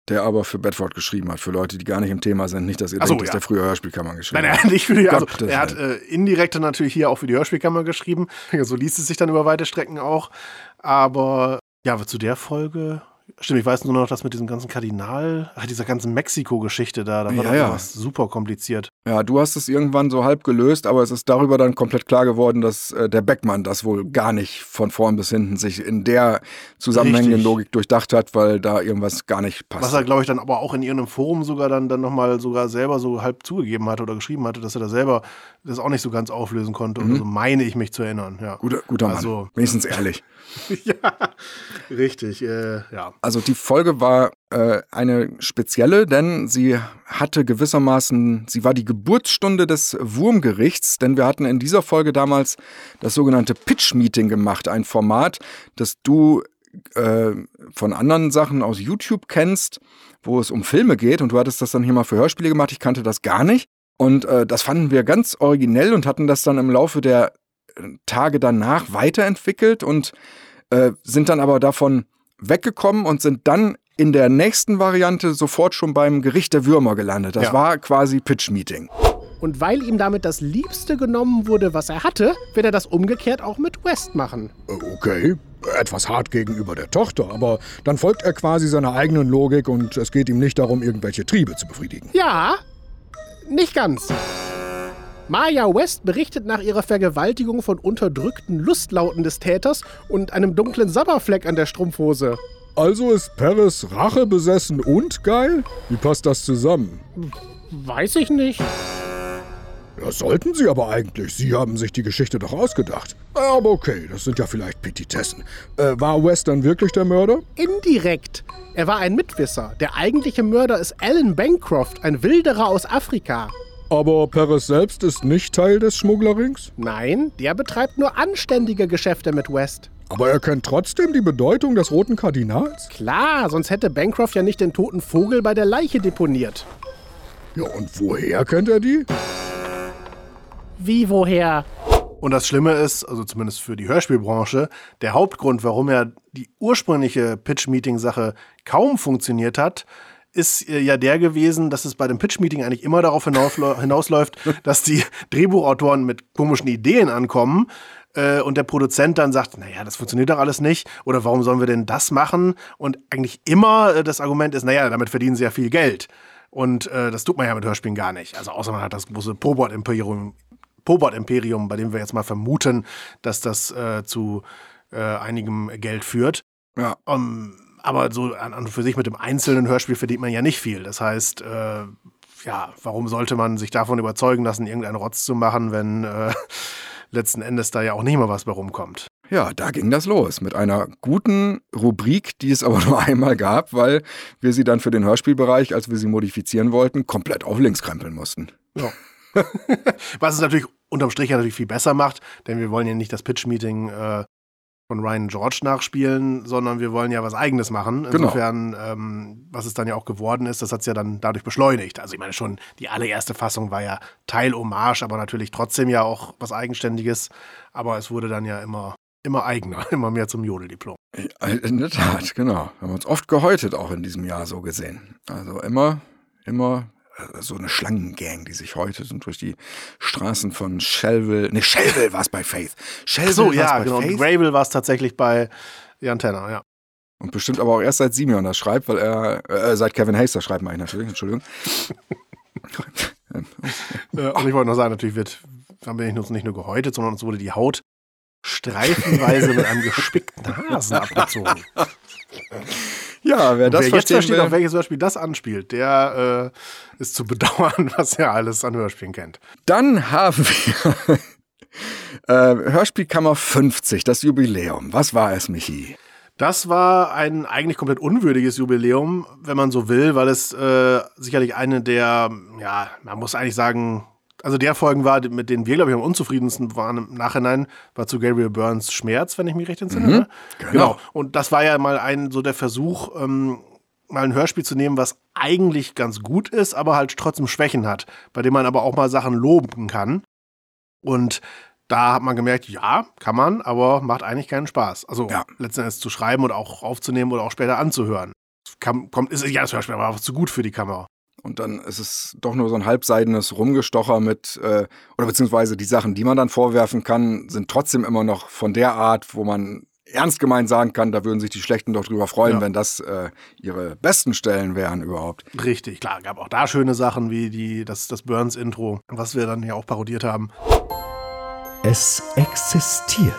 Der aber für Bedford geschrieben hat, für Leute, die gar nicht im Thema sind. Nicht, dass ihr Ach so, denkt, dass ja. der früher Hörspielkammern geschrieben Nein, hat. nein, nicht für die, also Gottes er hat äh, indirekte natürlich hier auch für die Hörspielkammer geschrieben. So liest es sich dann über weite Strecken auch. Aber ja, zu der Folge, stimmt, ich weiß nur noch, dass mit diesem ganzen Kardinal, ach, dieser ganzen Mexiko-Geschichte da, da war Ja, doch ja. was super kompliziert. Ja, du hast es irgendwann so halb gelöst, aber es ist darüber dann komplett klar geworden, dass äh, der Beckmann das wohl gar nicht von vorn bis hinten sich in der zusammenhängenden Richtig. Logik durchdacht hat, weil da irgendwas gar nicht passt. Was er, glaube ich, dann aber auch in irgendeinem Forum sogar dann, dann nochmal sogar selber so halb zugegeben hatte oder geschrieben hatte, dass er da selber das auch nicht so ganz auflösen konnte. Oder so meine ich mich zu erinnern. Ja, guter, guter Mann. Also- Wenigstens ehrlich. ja richtig. Äh, ja. Also die Folge war äh, eine spezielle, denn sie hatte gewissermaßen, sie war die Geburtsstunde des Wurmgerichts, denn wir hatten in dieser Folge damals das sogenannte Pitch-Meeting gemacht, ein Format, das du äh, von anderen Sachen aus YouTube kennst, wo es um Filme geht und du hattest das dann hier mal für Hörspiele gemacht, ich kannte das gar nicht. Und äh, das fanden wir ganz originell und hatten das dann im Laufe der äh, Tage danach weiterentwickelt und äh, sind dann aber davon weggekommen und sind dann in der nächsten Variante sofort schon beim Gericht der Würmer gelandet. Das Ja. war quasi Pitch-Meeting. Und weil ihm damit das Liebste genommen wurde, was er hatte, wird er das umgekehrt auch mit West machen. Okay, etwas hart gegenüber der Tochter, aber dann folgt er quasi seiner eigenen Logik und es geht ihm nicht darum, irgendwelche Triebe zu befriedigen. Ja, nicht ganz. Maya West berichtet nach ihrer Vergewaltigung von unterdrückten Lustlauten des Täters und einem dunklen Sabberfleck an der Strumpfhose. Also ist Paris Rache besessen und geil? Wie passt das zusammen? Weiß ich nicht. Ja, sollten Sie aber eigentlich. Sie haben sich die Geschichte doch ausgedacht. Aber okay, das sind ja vielleicht Petitessen. Äh, war West dann wirklich der Mörder? Indirekt. Er war ein Mitwisser. Der eigentliche Mörder ist Alan Bancroft, ein Wilderer aus Afrika. Aber Paris selbst ist nicht Teil des Schmugglerrings? Nein, der betreibt nur anständige Geschäfte mit West. Aber er kennt trotzdem die Bedeutung des Roten Kardinals? Klar, sonst hätte Bancroft ja nicht den toten Vogel bei der Leiche deponiert. Ja, und woher kennt er die? Wie woher? Und das Schlimme ist, also zumindest für die Hörspielbranche, der Hauptgrund, warum ja die ursprüngliche Pitch-Meeting-Sache kaum funktioniert hat, ist äh, ja der gewesen, dass es bei dem Pitch-Meeting eigentlich immer darauf hinausläuft, dass die Drehbuchautoren mit komischen Ideen ankommen äh, und der Produzent dann sagt, naja, das funktioniert doch alles nicht oder warum sollen wir denn das machen? Und eigentlich immer äh, das Argument ist, naja, damit verdienen sie ja viel Geld. Und äh, das tut man ja mit Hörspielen gar nicht. Also außer man hat das große Pobot-Imperium, Pobot-Imperium, bei dem wir jetzt mal vermuten, dass das äh, zu äh, einigem Geld führt. Ja. Um, aber so an und für sich mit dem einzelnen Hörspiel verdient man ja nicht viel. Das heißt, äh, ja, warum sollte man sich davon überzeugen lassen, irgendeinen Rotz zu machen, wenn äh, letzten Endes da ja auch nicht mal was bei rumkommt? Ja, da ging das los mit einer guten Rubrik, die es aber nur einmal gab, weil wir sie dann für den Hörspielbereich, als wir sie modifizieren wollten, komplett auf links krempeln mussten. Ja. Was es natürlich unterm Strich ja natürlich viel besser macht, denn wir wollen ja nicht das Pitch-Meeting äh, von Ryan George nachspielen, sondern wir wollen ja was Eigenes machen. Genau. Insofern, ähm, was es dann ja auch geworden ist, das hat es ja dann dadurch beschleunigt. Also ich meine schon, die allererste Fassung war ja Teil Hommage, aber natürlich trotzdem ja auch was Eigenständiges. Aber es wurde dann ja immer, immer eigener, immer mehr zum Jodeldiplom. In der Tat, genau. Wir haben uns oft gehäutet, auch in diesem Jahr so gesehen. Also immer, immer so eine Schlangengang, die sich häutet und durch die Straßen von Shelville, ne, Shelville war es bei Faith. Shelville so, ja, bei genau. Faith. Gravel war es tatsächlich bei Jan Tenner, ja. Und bestimmt aber auch erst seit Simeon das schreibt, weil er, äh, seit Kevin Hayes das schreibt, meine ich natürlich, Entschuldigung. Und ich wollte noch sagen, natürlich wird, haben wir uns nicht nur gehäutet, sondern uns wurde die Haut streifenweise mit einem gespickten Hasen abgezogen. Ja, wer das Wer jetzt versteht, auf will, welches Hörspiel das anspielt, der äh, ist zu bedauern, was er alles an Hörspielen kennt. dann haben wir äh, Hörspielkammer 50, das Jubiläum. Was war es, Michi? Das war ein eigentlich komplett unwürdiges Jubiläum, wenn man so will, weil es äh, sicherlich eine der, ja, man muss eigentlich sagen, also der Folgen war, mit denen wir, glaube ich, am unzufriedensten waren im Nachhinein, war zu Gabriel Burns Schmerz, wenn ich mich recht entsinne. ne? genau. Und das war ja mal ein, so der Versuch, ähm, mal ein Hörspiel zu nehmen, was eigentlich ganz gut ist, aber halt trotzdem Schwächen hat, bei dem man aber auch mal Sachen loben kann. Und da hat man gemerkt, ja, kann man, aber macht eigentlich keinen Spaß. Also Ja. letzten Endes zu schreiben und auch aufzunehmen oder auch später anzuhören. Kann, kommt, ist ja das Hörspiel, aber einfach zu gut für die Kamera. Und dann ist es doch nur so ein halbseidenes Rumgestocher mit, äh, oder beziehungsweise die Sachen, die man dann vorwerfen kann, sind trotzdem immer noch von der Art, wo man ernst gemeint sagen kann, da würden sich die Schlechten doch drüber freuen, Ja. wenn das äh, ihre besten Stellen wären überhaupt. Richtig, klar, gab auch da schöne Sachen wie die, das, das Burns-Intro, was wir dann ja auch parodiert haben. Es existiert.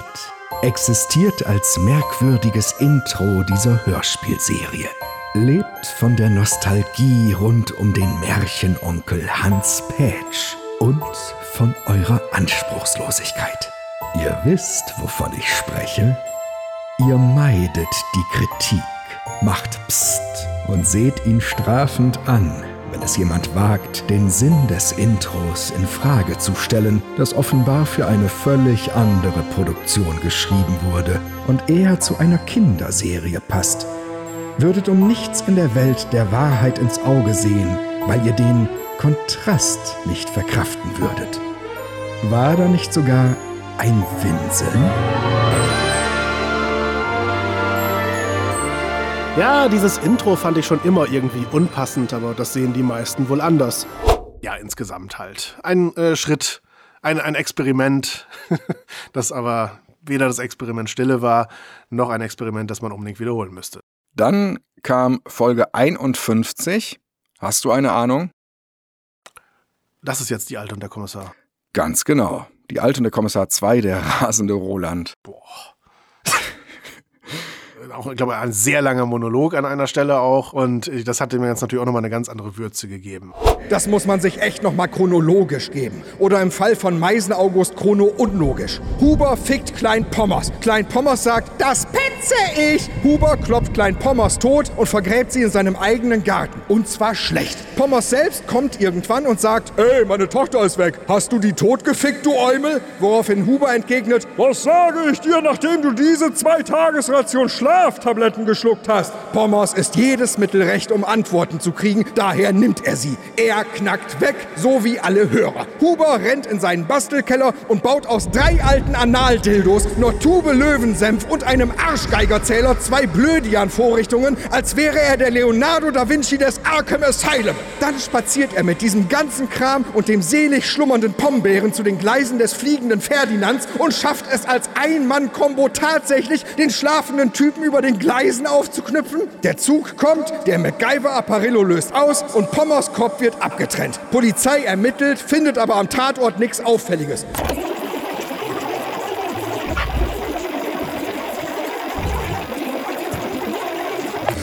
Existiert als merkwürdiges Intro dieser Hörspielserie. Lebt von der Nostalgie rund um den Märchenonkel Hans Pätsch und von eurer Anspruchslosigkeit. Ihr wisst, wovon ich spreche. Ihr meidet die Kritik, macht Psst und seht ihn strafend an, wenn es jemand wagt, den Sinn des Intros in Frage zu stellen, das offenbar für eine völlig andere Produktion geschrieben wurde und eher zu einer Kinderserie passt. Würdet um nichts in der Welt der Wahrheit ins Auge sehen, weil ihr den Kontrast nicht verkraften würdet. War da nicht sogar ein Winseln? Ja, dieses Intro fand ich schon immer irgendwie unpassend, aber das sehen die meisten wohl anders. Ja, insgesamt halt. Ein äh, Schritt, ein, ein Experiment, das aber weder das Experiment Stille war, noch ein Experiment, das man unbedingt wiederholen müsste. Dann kam Folge 51. Hast du eine Ahnung? Das ist jetzt die Alte und der Kommissar. Ganz genau. Die alternde Kommissar 2, der rasende Roland. auch, ich glaube, ein sehr langer Monolog an einer Stelle auch. Und das hat dem jetzt natürlich auch nochmal eine ganz andere Würze gegeben. Das muss man sich echt nochmal chronologisch geben. Oder im Fall von Meisen August chrono unlogisch. Huber fickt Klein Pommers. Klein Pommers sagt, das petze ich. Huber klopft Klein Pommers tot und vergräbt sie in seinem eigenen Garten. Und zwar schlecht. Pommers selbst kommt irgendwann und sagt, ey, meine Tochter ist weg. Hast du die tot gefickt, du Eumel? Woraufhin Huber entgegnet, was sage ich dir, nachdem du diese zwei Tagesration Schlaftabletten geschluckt hast? Pommers ist jedes Mittel recht, um Antworten zu kriegen. Daher nimmt er sie. Er knackt weg, so wie alle Hörer. Huber rennt in seinen Bastelkeller und baut aus drei alten Analdildos, einer Tube Löwensenf und einem Arschgeigerzähler zwei Blödian-Vorrichtungen, als wäre er der Leonardo da Vinci des Arkham Asylum. Dann spaziert er mit diesem ganzen Kram und dem selig schlummernden Pombeeren zu den Gleisen des fliegenden Ferdinands und schafft es als Ein-Mann-Kombo tatsächlich, den schlafenden Typen über den Gleisen aufzuknüpfen. Der Zug kommt, der MacGyver-Apparillo löst aus und Pommers Kopf wird abgetrennt. Polizei ermittelt, findet aber am Tatort nichts Auffälliges.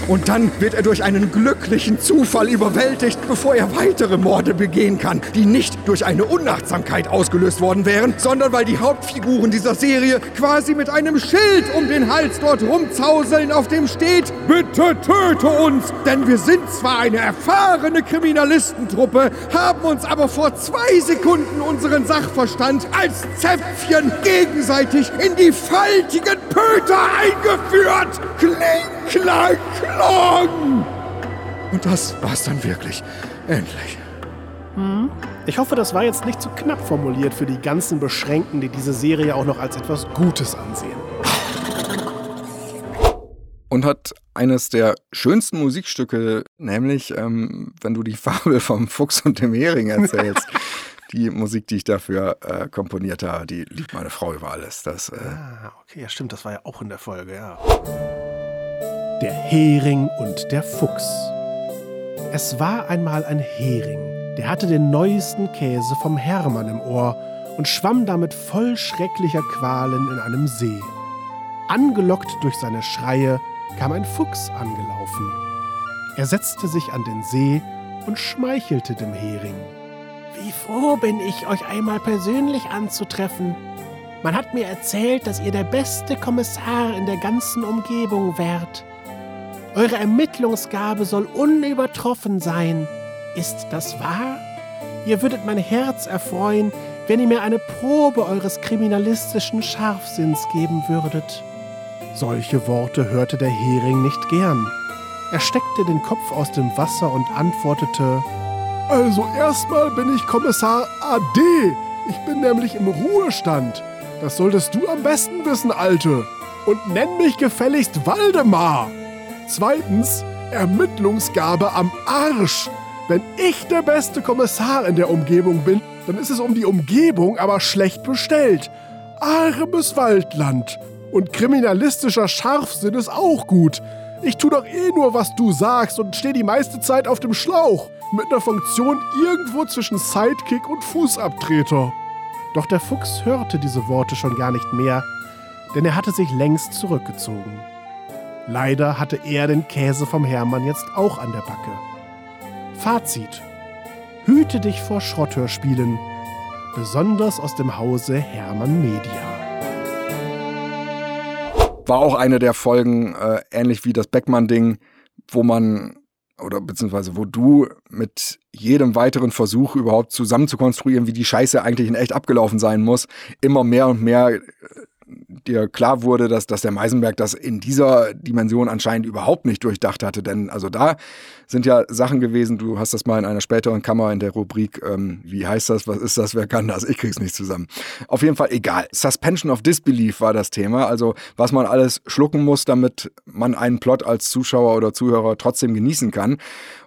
Und dann wird er durch einen glücklichen Zufall überwältigt, bevor er weitere Morde begehen kann, die nicht durch eine Unachtsamkeit ausgelöst worden wären, sondern weil die Hauptfiguren dieser Serie quasi mit einem Schild um den Hals dort rumzauseln, auf dem steht, bitte töte uns, denn wir sind zwar eine erfahrene Kriminalistentruppe, haben uns aber vor zwei Sekunden unseren Sachverstand als Zäpfchen gegenseitig in die faltigen Pöter eingeführt. Kling! Klang, klang! Und das war's dann wirklich. Endlich. Hm. Ich hoffe, das war jetzt nicht zu knapp formuliert für die ganzen Beschränkten, die diese Serie auch noch als etwas Gutes ansehen. Und hat eines der schönsten Musikstücke, nämlich ähm, wenn du die Fabel vom Fuchs und dem Hering erzählst. die Musik, die ich dafür äh, komponiert habe, die liebt meine Frau über alles. Das, äh ah, okay, ja stimmt, das war ja auch in der Folge, ja. Der Hering und der Fuchs. Es war einmal ein Hering, der hatte den neuesten Käse vom Hermann im Ohr und schwamm damit voll schrecklicher Qualen in einem See. Angelockt durch seine Schreie kam ein Fuchs angelaufen. Er setzte sich an den See und schmeichelte dem Hering. Wie froh bin ich, euch einmal persönlich anzutreffen. Man hat mir erzählt, dass ihr der beste Kommissar in der ganzen Umgebung wärt. Eure Ermittlungsgabe soll unübertroffen sein. Ist das wahr? Ihr würdet mein Herz erfreuen, wenn ihr mir eine Probe eures kriminalistischen Scharfsinns geben würdet. Solche Worte hörte der Hering nicht gern. Er steckte den Kopf aus dem Wasser und antwortete Also erstmal bin ich Kommissar AD. Ich bin nämlich im Ruhestand. Das solltest du am besten wissen, Alte. Und nenn mich gefälligst Waldemar. Zweitens, Ermittlungsgabe am Arsch. Wenn ich der beste Kommissar in der Umgebung bin, dann ist es um die Umgebung aber schlecht bestellt. Armes Waldland. Und kriminalistischer Scharfsinn ist auch gut. Ich tu doch eh nur, was du sagst und stehe die meiste Zeit auf dem Schlauch. Mit einer Funktion irgendwo zwischen Sidekick und Fußabtreter. Doch der Fuchs hörte diese Worte schon gar nicht mehr, denn er hatte sich längst zurückgezogen. Leider hatte er den Käse vom Hermann jetzt auch an der Backe. Fazit. Hüte dich vor Schrotthörspielen, besonders aus dem Hause Hermann Media. War auch eine der Folgen, äh, ähnlich wie das Beckmann-Ding, wo man oder beziehungsweise wo du mit jedem weiteren Versuch überhaupt zusammen zu konstruieren, wie die Scheiße eigentlich in echt abgelaufen sein muss, immer mehr und mehr dir klar wurde, dass, dass der Meisenberg das in dieser Dimension anscheinend überhaupt nicht durchdacht hatte. Denn also da sind ja Sachen gewesen, du hast das mal in einer späteren Kammer in der Rubrik, ähm, wie heißt das, was ist das, wer kann das, ich krieg's nicht zusammen. Auf jeden Fall egal. Suspension of Disbelief war das Thema, also was man alles schlucken muss, damit man einen Plot als Zuschauer oder Zuhörer trotzdem genießen kann.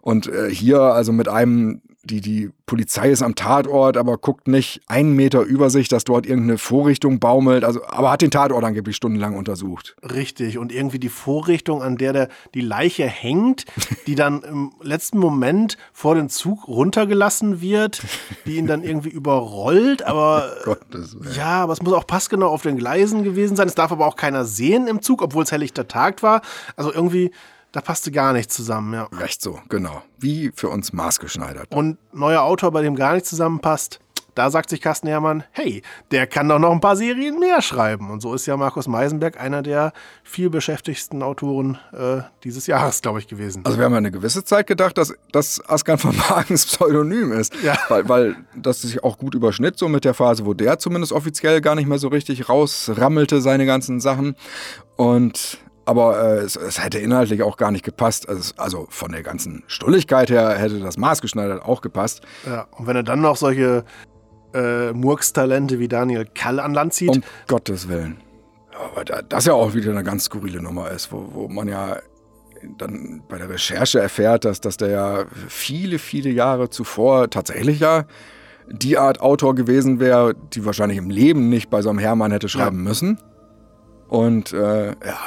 Und äh, hier also mit einem die, die Polizei ist am Tatort, aber guckt nicht einen Meter über sich, dass dort irgendeine Vorrichtung baumelt. Also, aber hat den Tatort angeblich stundenlang untersucht. Richtig. Und irgendwie die Vorrichtung, an der der, die Leiche hängt, die dann im letzten Moment vor den Zug runtergelassen wird, die ihn dann irgendwie überrollt. Aber Gottes Willen. ja, aber es muss auch passgenau auf den Gleisen gewesen sein. Es darf aber auch keiner sehen im Zug, obwohl es helllichter Tag war. Also irgendwie, da passte gar nichts zusammen, ja. Recht so, genau. Wie für uns maßgeschneidert. Und neuer Autor, bei dem gar nichts zusammenpasst, da sagt sich Carsten Herrmann, hey, der kann doch noch ein paar Serien mehr schreiben. Und so ist ja Markus Meisenberg einer der viel beschäftigsten Autoren äh, dieses Jahres, glaube ich, gewesen. Also wir haben ja eine gewisse Zeit gedacht, dass das Askan von Wagens Pseudonym ist. Ja. Weil, weil das sich auch gut überschnitt, so mit der Phase, wo der zumindest offiziell gar nicht mehr so richtig rausrammelte, seine ganzen Sachen. Und aber äh, es, es hätte inhaltlich auch gar nicht gepasst. Also, es- also von der ganzen Stulligkeit her hätte das maßgeschneidert auch gepasst. Ja, und wenn er dann noch solche äh, Murks-Talente wie Daniel Kall an Land zieht, Um Gottes Willen. Aber da, das ja auch wieder eine ganz skurrile Nummer ist, wo, wo man ja dann bei der Recherche erfährt, dass, dass der ja viele, viele Jahre zuvor tatsächlich ja die Art Autor gewesen wäre, die wahrscheinlich im Leben nicht bei so einem Hermann hätte schreiben müssen. Und äh, ja,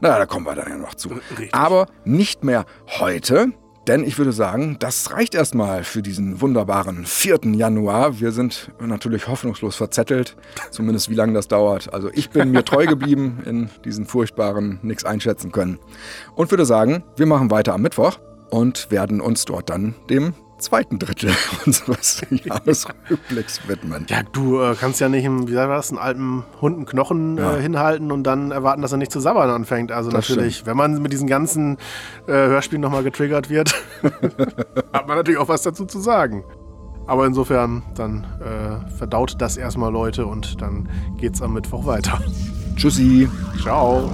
na, da kommen wir dann ja noch zu. richtig. Aber nicht mehr heute, denn ich würde sagen, das reicht erstmal für diesen wunderbaren 4. Januar. Wir sind natürlich hoffnungslos verzettelt, zumindest wie lange das dauert. Also ich bin mir treu geblieben in diesen furchtbaren nix einschätzen können. Und würde sagen, wir machen weiter am Mittwoch und werden uns dort dann dem zweiten Drittel unseres Jahresrückblicks widmen. ja, du äh, kannst ja nicht, einen, wie war das, einen alten Hund einen Knochen Ja. äh, hinhalten und dann erwarten, dass er nicht zu sabbern anfängt. Also Das natürlich, wenn man mit diesen ganzen äh, Hörspielen nochmal getriggert wird, hat man natürlich auch was dazu zu sagen. Aber insofern, dann äh, verdaut das erstmal Leute und dann geht's am Mittwoch weiter. Tschüssi. Ciao.